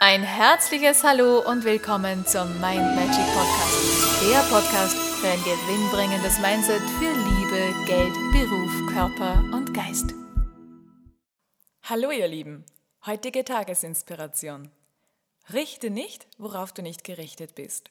Ein herzliches Hallo und willkommen zum Mind Magic Podcast. Der Podcast für ein gewinnbringendes Mindset für Liebe, Geld, Beruf, Körper und Geist. Hallo ihr Lieben, heutige Tagesinspiration. Richte nicht, worauf du nicht gerichtet bist.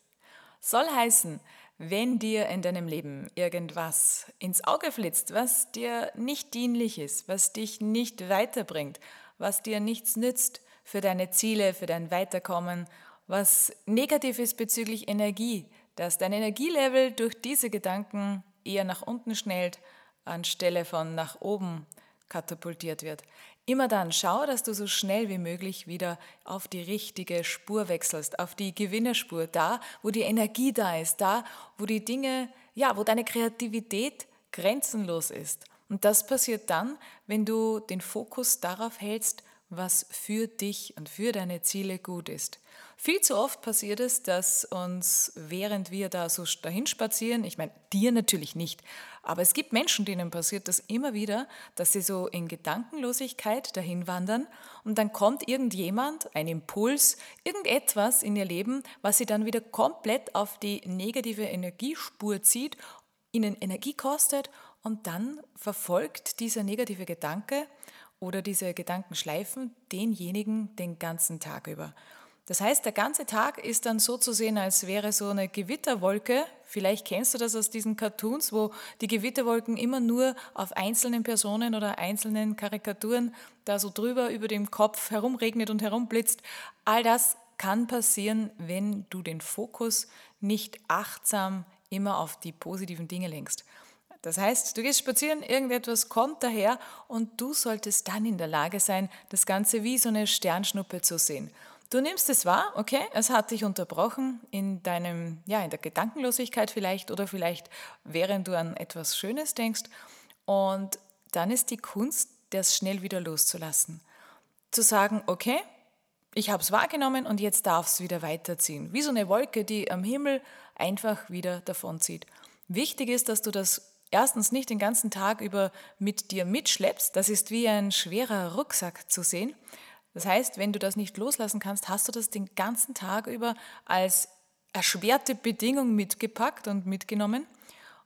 Soll heißen, wenn dir in deinem Leben irgendwas ins Auge flitzt, was dir nicht dienlich ist, was dich nicht weiterbringt, was dir nichts nützt für deine Ziele, für dein Weiterkommen, was negativ ist bezüglich Energie, dass dein Energielevel durch diese Gedanken eher nach unten schnellt, anstelle von nach oben katapultiert wird. Immer dann schau, dass du so schnell wie möglich wieder auf die richtige Spur wechselst, auf die Gewinnerspur, da, wo die Energie da ist, da, wo die Dinge, ja, wo deine Kreativität grenzenlos ist. Und das passiert dann, wenn du den Fokus darauf hältst, was für dich und für deine Ziele gut ist. Viel zu oft passiert es, dass uns, während wir da so dahin spazieren, ich meine, dir natürlich nicht, aber es gibt Menschen, denen passiert das immer wieder, dass sie so in Gedankenlosigkeit dahin wandern und dann kommt irgendjemand, ein Impuls, irgendetwas in ihr Leben, was sie dann wieder komplett auf die negative Energiespur zieht, ihnen Energie kostet und dann verfolgt dieser negative Gedanke oder diese Gedanken schleifen denjenigen den ganzen Tag über. Das heißt, der ganze Tag ist dann so zu sehen, als wäre so eine Gewitterwolke. Vielleicht kennst du das aus diesen Cartoons, wo die Gewitterwolken immer nur auf einzelnen Personen oder einzelnen Karikaturen da so drüber über dem Kopf herumregnet und herumblitzt. All das kann passieren, wenn du den Fokus nicht achtsam immer auf die positiven Dinge lenkst. Das heißt, du gehst spazieren, irgendetwas kommt daher und du solltest dann in der Lage sein, das Ganze wie so eine Sternschnuppe zu sehen. Du nimmst es wahr, okay, es hat dich unterbrochen in deinem, ja, in der Gedankenlosigkeit vielleicht oder vielleicht während du an etwas Schönes denkst und dann ist die Kunst, das schnell wieder loszulassen. Zu sagen, okay, ich habe es wahrgenommen und jetzt darf es wieder weiterziehen. Wie so eine Wolke, die am Himmel einfach wieder davonzieht. Wichtig ist, dass du das erstens nicht den ganzen Tag über mit dir mitschleppst. Das ist wie ein schwerer Rucksack zu sehen. Das heißt, wenn du das nicht loslassen kannst, hast du das den ganzen Tag über als erschwerte Bedingung mitgepackt und mitgenommen.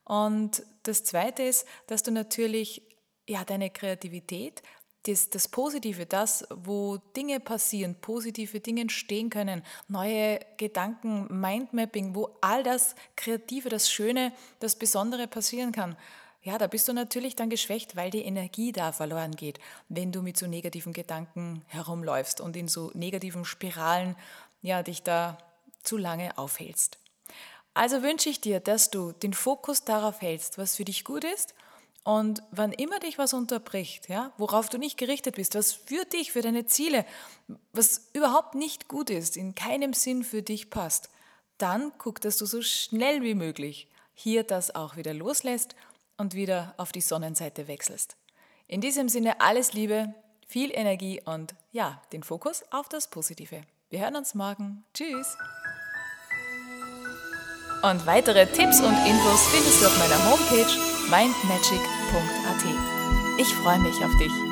Und das Zweite ist, dass du natürlich ja, deine Kreativität das, das Positive, das, wo Dinge passieren, positive Dinge entstehen können, neue Gedanken, Mindmapping, wo all das Kreative, das Schöne, das Besondere passieren kann. Ja, da bist du natürlich dann geschwächt, weil die Energie da verloren geht, wenn du mit so negativen Gedanken herumläufst und in so negativen Spiralen ja, dich da zu lange aufhältst. Also wünsche ich dir, dass du den Fokus darauf hältst, was für dich gut ist und wann immer dich was unterbricht, ja, worauf du nicht gerichtet bist, was für dich, für deine Ziele, was überhaupt nicht gut ist, in keinem Sinn für dich passt, dann guck, dass du so schnell wie möglich hier das auch wieder loslässt und wieder auf die Sonnenseite wechselst. In diesem Sinne alles Liebe, viel Energie und ja, den Fokus auf das Positive. Wir hören uns morgen. Tschüss! Und weitere Tipps und Infos findest du auf meiner Homepage mindmagic.at. Ich freue mich auf dich.